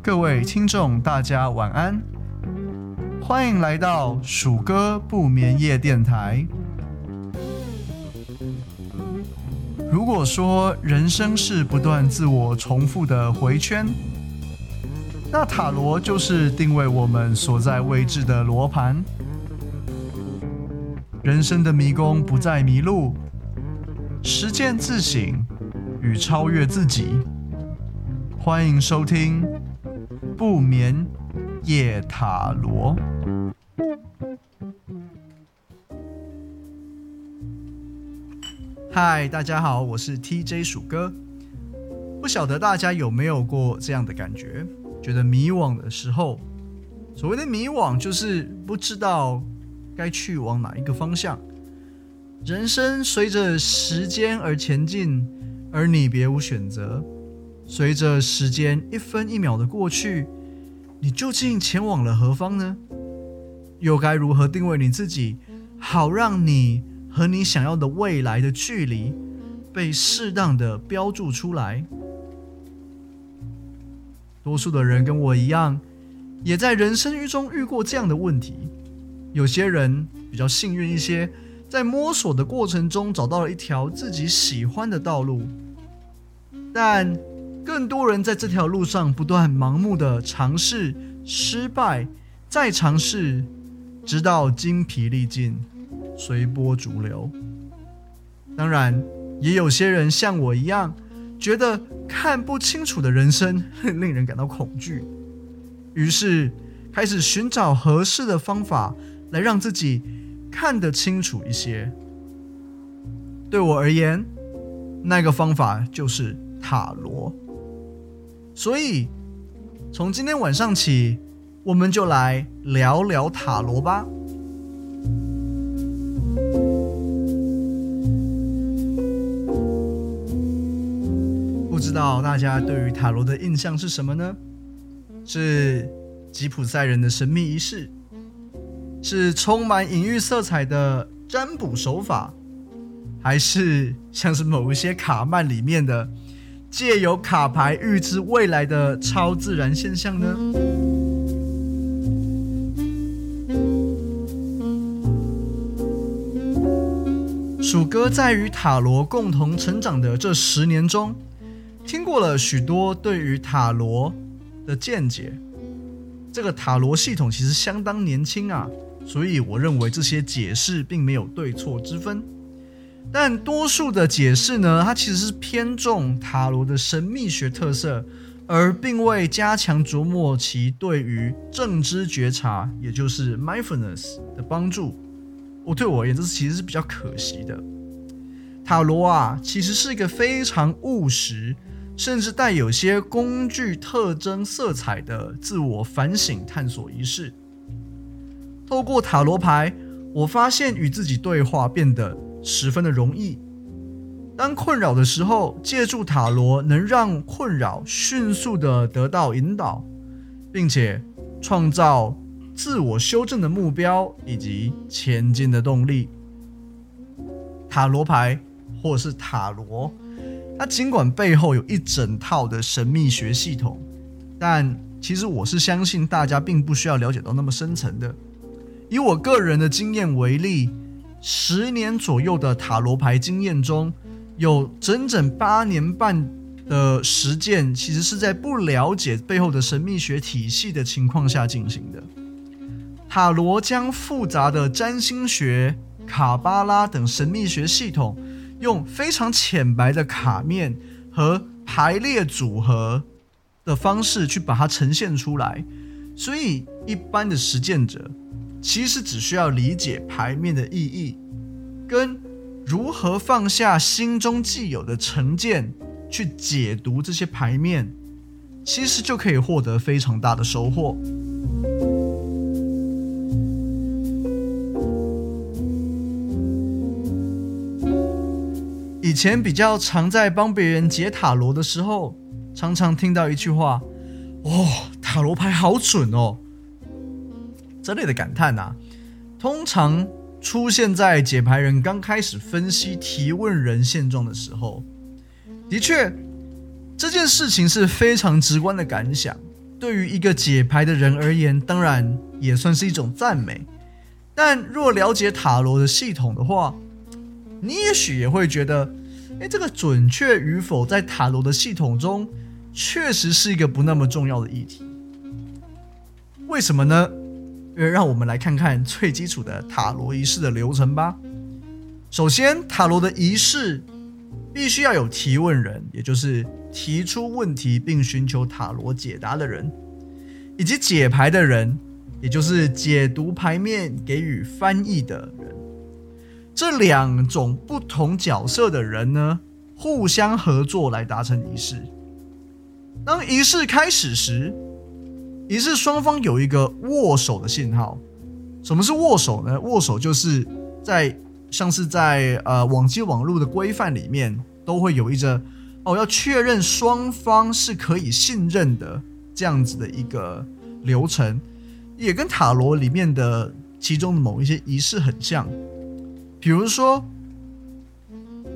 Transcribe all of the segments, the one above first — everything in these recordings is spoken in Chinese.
各位听众，大家晚安，欢迎来到鼠哥不眠夜电台。如果说人生是不断自我重复的回圈，那塔罗就是定位我们所在位置的罗盘。人生的迷宫不再迷路，实践自省与超越自己。欢迎收听不眠夜塔罗。嗨，大家好，我是 TJ 鼠哥。不晓得大家有没有过这样的感觉，觉得迷惘的时候，所谓的迷惘就是不知道。该去往哪一个方向？人生随着时间而前进，而你别无选择。随着时间一分一秒的过去，你究竟前往了何方呢？又该如何定位你自己，好让你和你想要的未来的距离被适当的标注出来？多数的人跟我一样，也在人生中遇过这样的问题。有些人比较幸运一些，在摸索的过程中找到了一条自己喜欢的道路，但更多人在这条路上不断盲目的尝试、失败、再尝试，直到精疲力尽、随波逐流。当然，也有些人像我一样，觉得看不清楚的人生令人感到恐惧，于是开始寻找合适的方法。来让自己看得清楚一些。对我而言，那个方法就是塔罗。所以，从今天晚上起，我们就来聊聊塔罗吧。不知道大家对于塔罗的印象是什么呢？是吉普赛人的神秘仪式？是充满隐喻色彩的占卜手法，还是像是某一些卡漫里面的借由卡牌预知未来的超自然现象呢？鼠哥在与塔罗共同成长的这十年中，听过了许多对于塔罗的见解。这个塔罗系统其实相当年轻啊。所以我认为这些解释并没有对错之分，但多数的解释呢，它其实是偏重塔罗的神秘学特色，而并未加强琢磨其对于正知觉察，也就是 mindfulness 的帮助。我对我而言，这是其实是比较可惜的。塔罗啊，其实是一个非常务实，甚至带有些工具特征色彩的自我反省探索仪式。透过塔罗牌，我发现与自己对话变得十分的容易。当困扰的时候，借助塔罗能让困扰迅速的得到引导，并且创造自我修正的目标以及前进的动力。塔罗牌或是塔罗，它尽管背后有一整套的神秘学系统，但其实我是相信大家并不需要了解到那么深层的。以我个人的经验为例，十年左右的塔罗牌经验中，有整整八年半的实践，其实是在不了解背后的神秘学体系的情况下进行的。塔罗将复杂的占星学、卡巴拉等神秘学系统，用非常浅白的卡面和排列组合的方式去把它呈现出来，所以一般的实践者。其实只需要理解牌面的意义，跟如何放下心中既有的成见去解读这些牌面，其实就可以获得非常大的收获。以前比较常在帮别人解塔罗的时候，常常听到一句话：“哦，塔罗牌好准哦。”这类的感叹、啊，通常出现在解牌人刚开始分析提问人现状的时候。的确，这件事情是非常直观的感想。对于一个解牌的人而言，当然也算是一种赞美。但若了解塔罗的系统的话，你也许也会觉得，哎，这个准确与否在塔罗的系统中，确实是一个不那么重要的议题。为什么呢？因为让我们来看看最基础的塔罗仪式的流程吧。首先，塔罗的仪式必须要有提问人，也就是提出问题并寻求塔罗解答的人，以及解牌的人，也就是解读牌面给予翻译的人。这两种不同角色的人呢，互相合作来达成仪式。当仪式开始时，仪式双方有一个握手的信号。什么是握手呢？握手就是在像是在呃网际网络的规范里面，都会有一个哦要确认双方是可以信任的这样子的一个流程，也跟塔罗里面的其中的某一些仪式很像。比如说，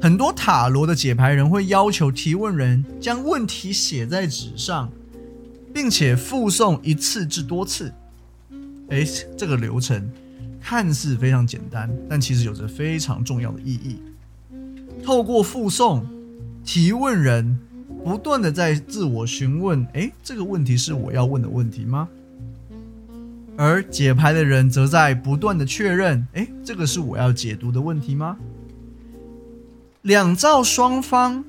很多塔罗的解牌人会要求提问人将问题写在纸上。并且复诵一次至多次，哎，这个流程看似非常简单，但其实有着非常重要的意义。透过复诵，提问人不断的在自我询问：哎，这个问题是我要问的问题吗？而解牌的人则在不断的确认：哎，这个是我要解读的问题吗？两造双方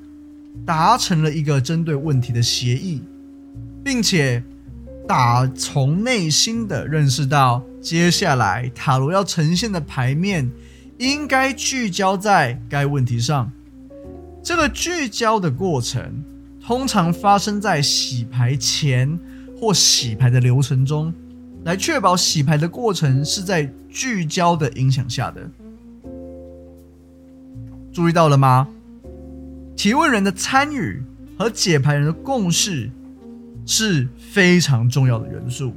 达成了一个针对问题的协议。并且打从内心的认识到，接下来塔罗要呈现的牌面应该聚焦在该问题上。这个聚焦的过程通常发生在洗牌前或洗牌的流程中，来确保洗牌的过程是在聚焦的影响下的。注意到了吗？提问人的参与和解牌人的共识。是非常重要的元素。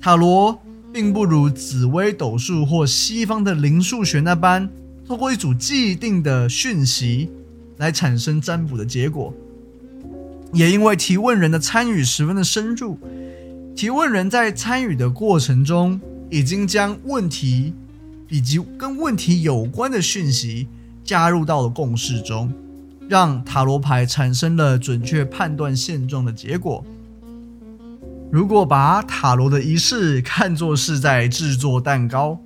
塔罗并不如紫微斗数或西方的灵数学那般，透过一组既定的讯息来产生占卜的结果。也因为提问人的参与十分的深入，提问人在参与的过程中，已经将问题以及跟问题有关的讯息加入到了共识中。让塔罗牌产生了准确判断现状的结果。如果把塔罗的仪式看作是在制作蛋糕，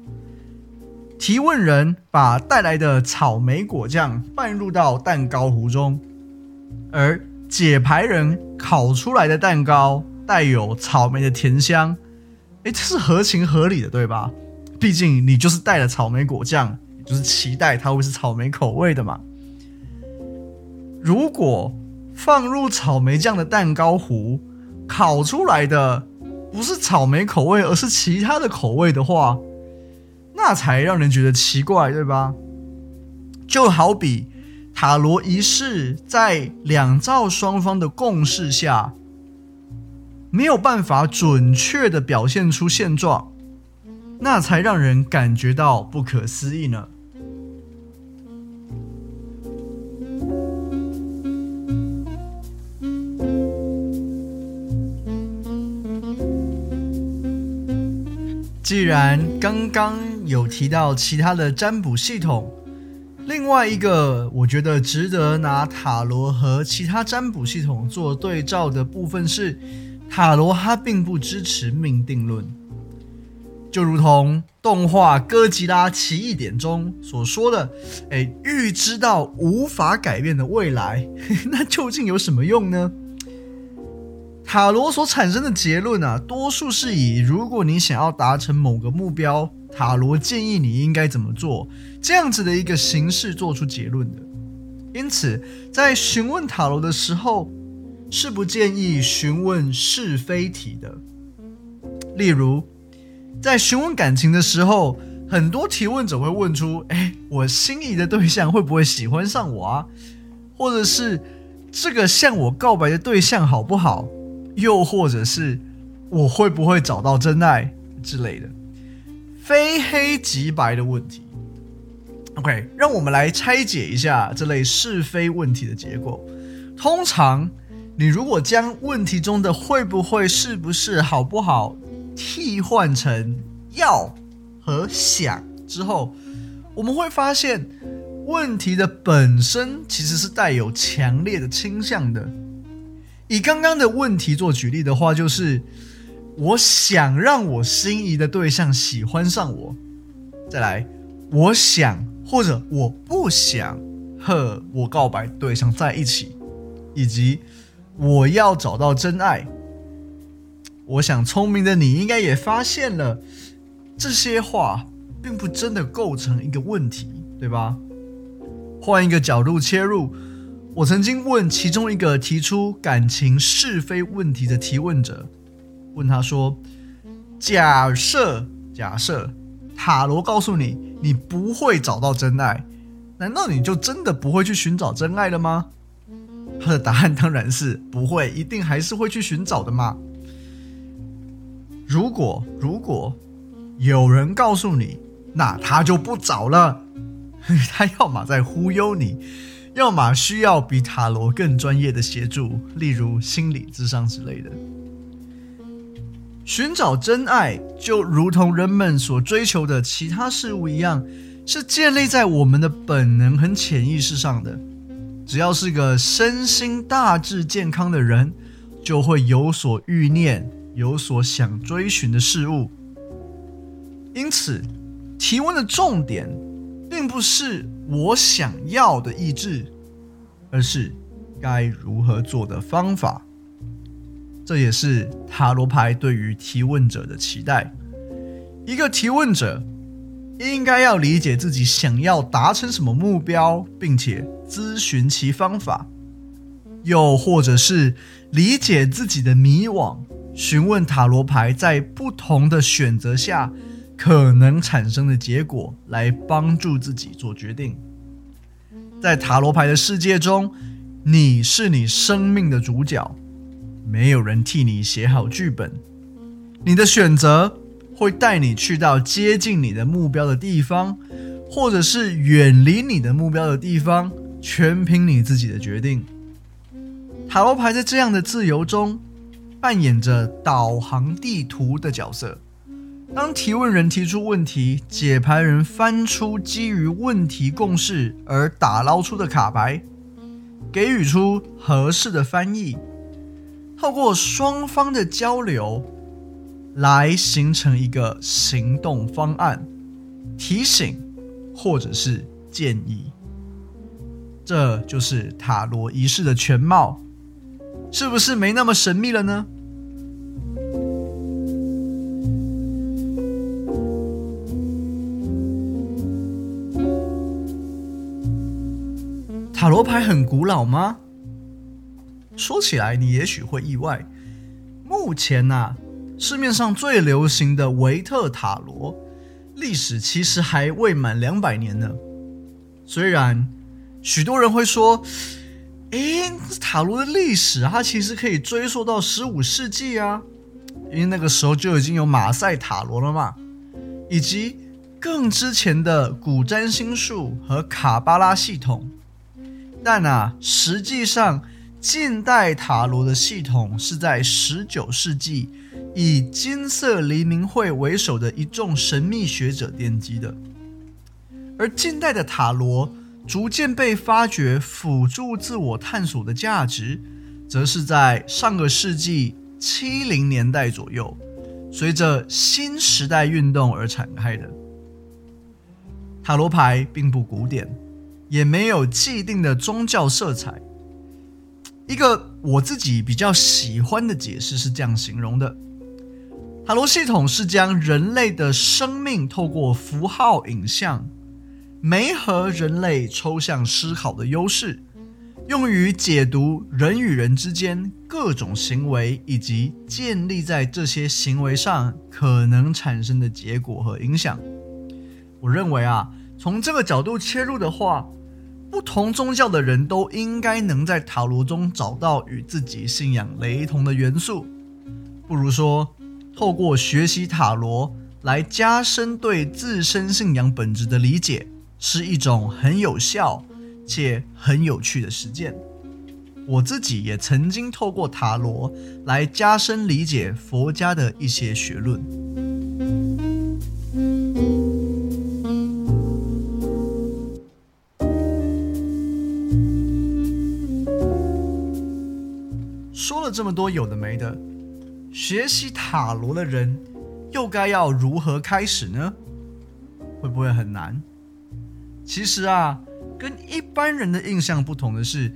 提问人把带来的草莓果酱拌入到蛋糕糊中，而解牌人烤出来的蛋糕带有草莓的甜香，诶，这是合情合理的，对吧？毕竟你就是带了草莓果酱，也就是期待它会是草莓口味的嘛。如果放入草莓酱的蛋糕糊烤出来的不是草莓口味，而是其他的口味的话，那才让人觉得奇怪，对吧？就好比塔罗仪式在两造双方的共识下，没有办法准确地表现出现状，那才让人感觉到不可思议呢。既然刚刚有提到其他的占卜系统，另外一个我觉得值得拿塔罗和其他占卜系统做对照的部分是，塔罗它并不支持命定论，就如同动画《哥吉拉奇异点》中所说的，哎，预知到无法改变的未来，那究竟有什么用呢？塔罗所产生的结论啊，多数是以如果你想要达成某个目标，塔罗建议你应该怎么做这样子的一个形式做出结论的。因此，在询问塔罗的时候，是不建议询问是非题的。例如，在询问感情的时候，很多提问者会问出：“哎，我心仪的对象会不会喜欢上我啊？”或者是这个向我告白的对象好不好？又或者是我会不会找到真爱之类的，非黑即白的问题。OK，让我们来拆解一下这类是非问题的结构。通常，你如果将问题中的会不会、是不是、好不好替换成要和想之后，我们会发现问题的本身其实是带有强烈的倾向的。以刚刚的问题做举例的话，就是我想让我心仪的对象喜欢上我。再来，我想。或者我不想和我告白对象在一起，以及我要找到真爱。我想聪明的你应该也发现了，这些话并不真的构成一个问题，对吧？换一个角度切入，我曾经问其中一个提出感情是非问题的提问者，问他说：“假设，假设。”塔罗告诉你，你不会找到真爱，难道你就真的不会去寻找真爱了吗？他的答案当然是不会，一定还是会去寻找的嘛。如果如果有人告诉你，那他就不找了，他要么在忽悠你，要么需要比塔罗更专业的协助，例如心理智商之类的。寻找真爱，就如同人们所追求的其他事物一样，是建立在我们的本能和潜意识上的。只要是个身心大致健康的人，就会有所欲念，有所想追寻的事物。因此，提问的重点，并不是我想要的意志，而是该如何做的方法。这也是塔罗牌对于提问者的期待。一个提问者应该要理解自己想要达成什么目标，并且咨询其方法；又或者是理解自己的迷惘，询问塔罗牌在不同的选择下可能产生的结果，来帮助自己做决定。在塔罗牌的世界中，你是你生命的主角。没有人替你写好剧本，你的选择会带你去到接近你的目标的地方，或者是远离你的目标的地方，全凭你自己的决定。塔罗牌在这样的自由中扮演着导航地图的角色。当提问人提出问题，解牌人翻出基于问题共识而打捞出的卡牌，给予出合适的翻译。透过双方的交流，来形成一个行动方案、提醒或者是建议。这就是塔罗仪式的全貌，是不是没那么神秘了呢？塔罗牌很古老吗？说起来，你也许会意外。目前呐、啊，市面上最流行的维特塔罗，历史其实还未满两百年呢。虽然许多人会说，诶，塔罗的历史它其实可以追溯到十五世纪啊，因为那个时候就已经有马赛塔罗了嘛，以及更之前的古占星术和卡巴拉系统。但啊，实际上。近代塔罗的系统是在十九世纪，以金色黎明会为首的一众神秘学者奠基的。而近代的塔罗逐渐被发掘辅助自我探索的价值，则是在上个世纪七零年代左右，随着新时代运动而展开的。塔罗牌并不古典，也没有既定的宗教色彩。一个我自己比较喜欢的解释是这样形容的：塔罗系统是将人类的生命透过符号影像，媒合人类抽象思考的优势，用于解读人与人之间各种行为以及建立在这些行为上可能产生的结果和影响。我认为啊，从这个角度切入的话。不同宗教的人都应该能在塔罗中找到与自己信仰雷同的元素。不如说，透过学习塔罗来加深对自身信仰本质的理解，是一种很有效且很有趣的实践。我自己也曾经透过塔罗来加深理解佛家的一些学论。说了这么多有的没的，学习塔罗的人又该要如何开始呢？会不会很难？其实啊，跟一般人的印象不同的是。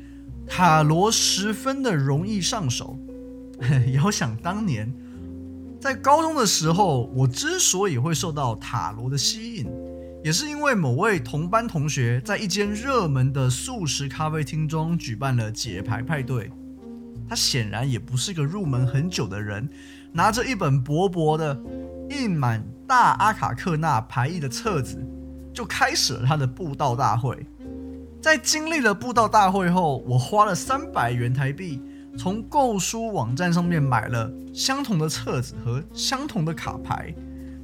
塔罗十分的容易上手。遥想当年，在高中的时候，我之所以会受到塔罗的吸引，也是因为某位同班同学在一间热门的素食咖啡厅中举办了解牌派对。他显然也不是个入门很久的人，拿着一本薄薄的、印满大阿卡克纳牌意的册子，就开始了他的布道大会。在经历了布道大会后，我花了三百元台币，从购书网站上面买了相同的册子和相同的卡牌，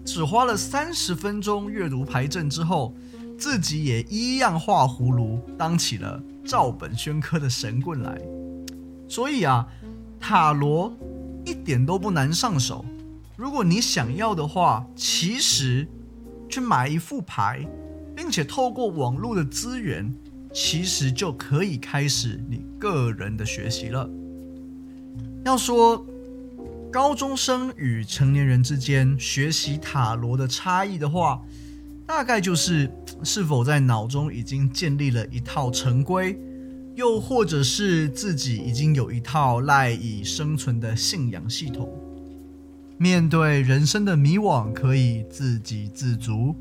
只花了三十分钟阅读牌阵之后，自己也一样画葫芦，当起了照本宣科的神棍来。所以啊，塔罗一点都不难上手。如果你想要的话，其实去买一副牌，并且透过网络的资源。其实就可以开始你个人的学习了。要说高中生与成年人之间学习塔罗的差异的话，大概就是是否在脑中已经建立了一套成规，又或者是自己已经有一套赖以生存的信仰系统，面对人生的迷惘可以自给自足，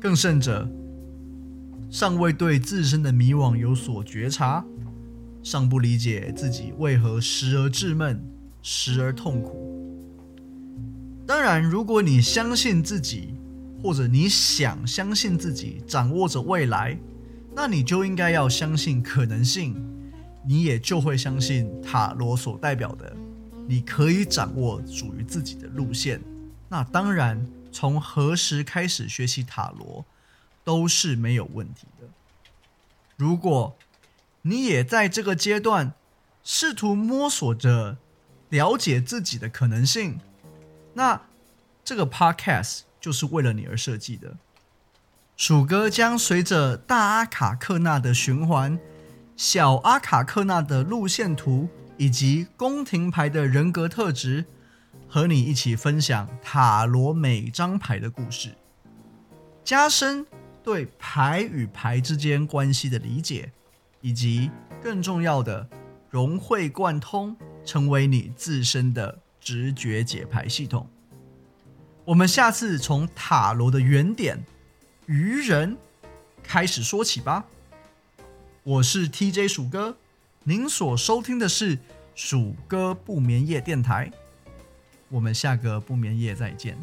更甚者。尚未对自身的迷惘有所觉察，尚不理解自己为何时而稚闷，时而痛苦。当然，如果你相信自己，或者你想相信自己掌握着未来，那你就应该要相信可能性，你也就会相信塔罗所代表的，你可以掌握属于自己的路线。那当然，从何时开始学习塔罗？都是没有问题的。如果你也在这个阶段试图摸索着了解自己的可能性，那这个 podcast 就是为了你而设计的。鼠哥将随着大阿卡克纳的循环、小阿卡克纳的路线图以及宫廷牌的人格特质，和你一起分享塔罗每张牌的故事，加深。对牌与牌之间关系的理解，以及更重要的融会贯通，成为你自身的直觉解牌系统。我们下次从塔罗的原点愚人开始说起吧。我是 TJ 鼠哥，您所收听的是鼠哥不眠夜电台。我们下个不眠夜再见。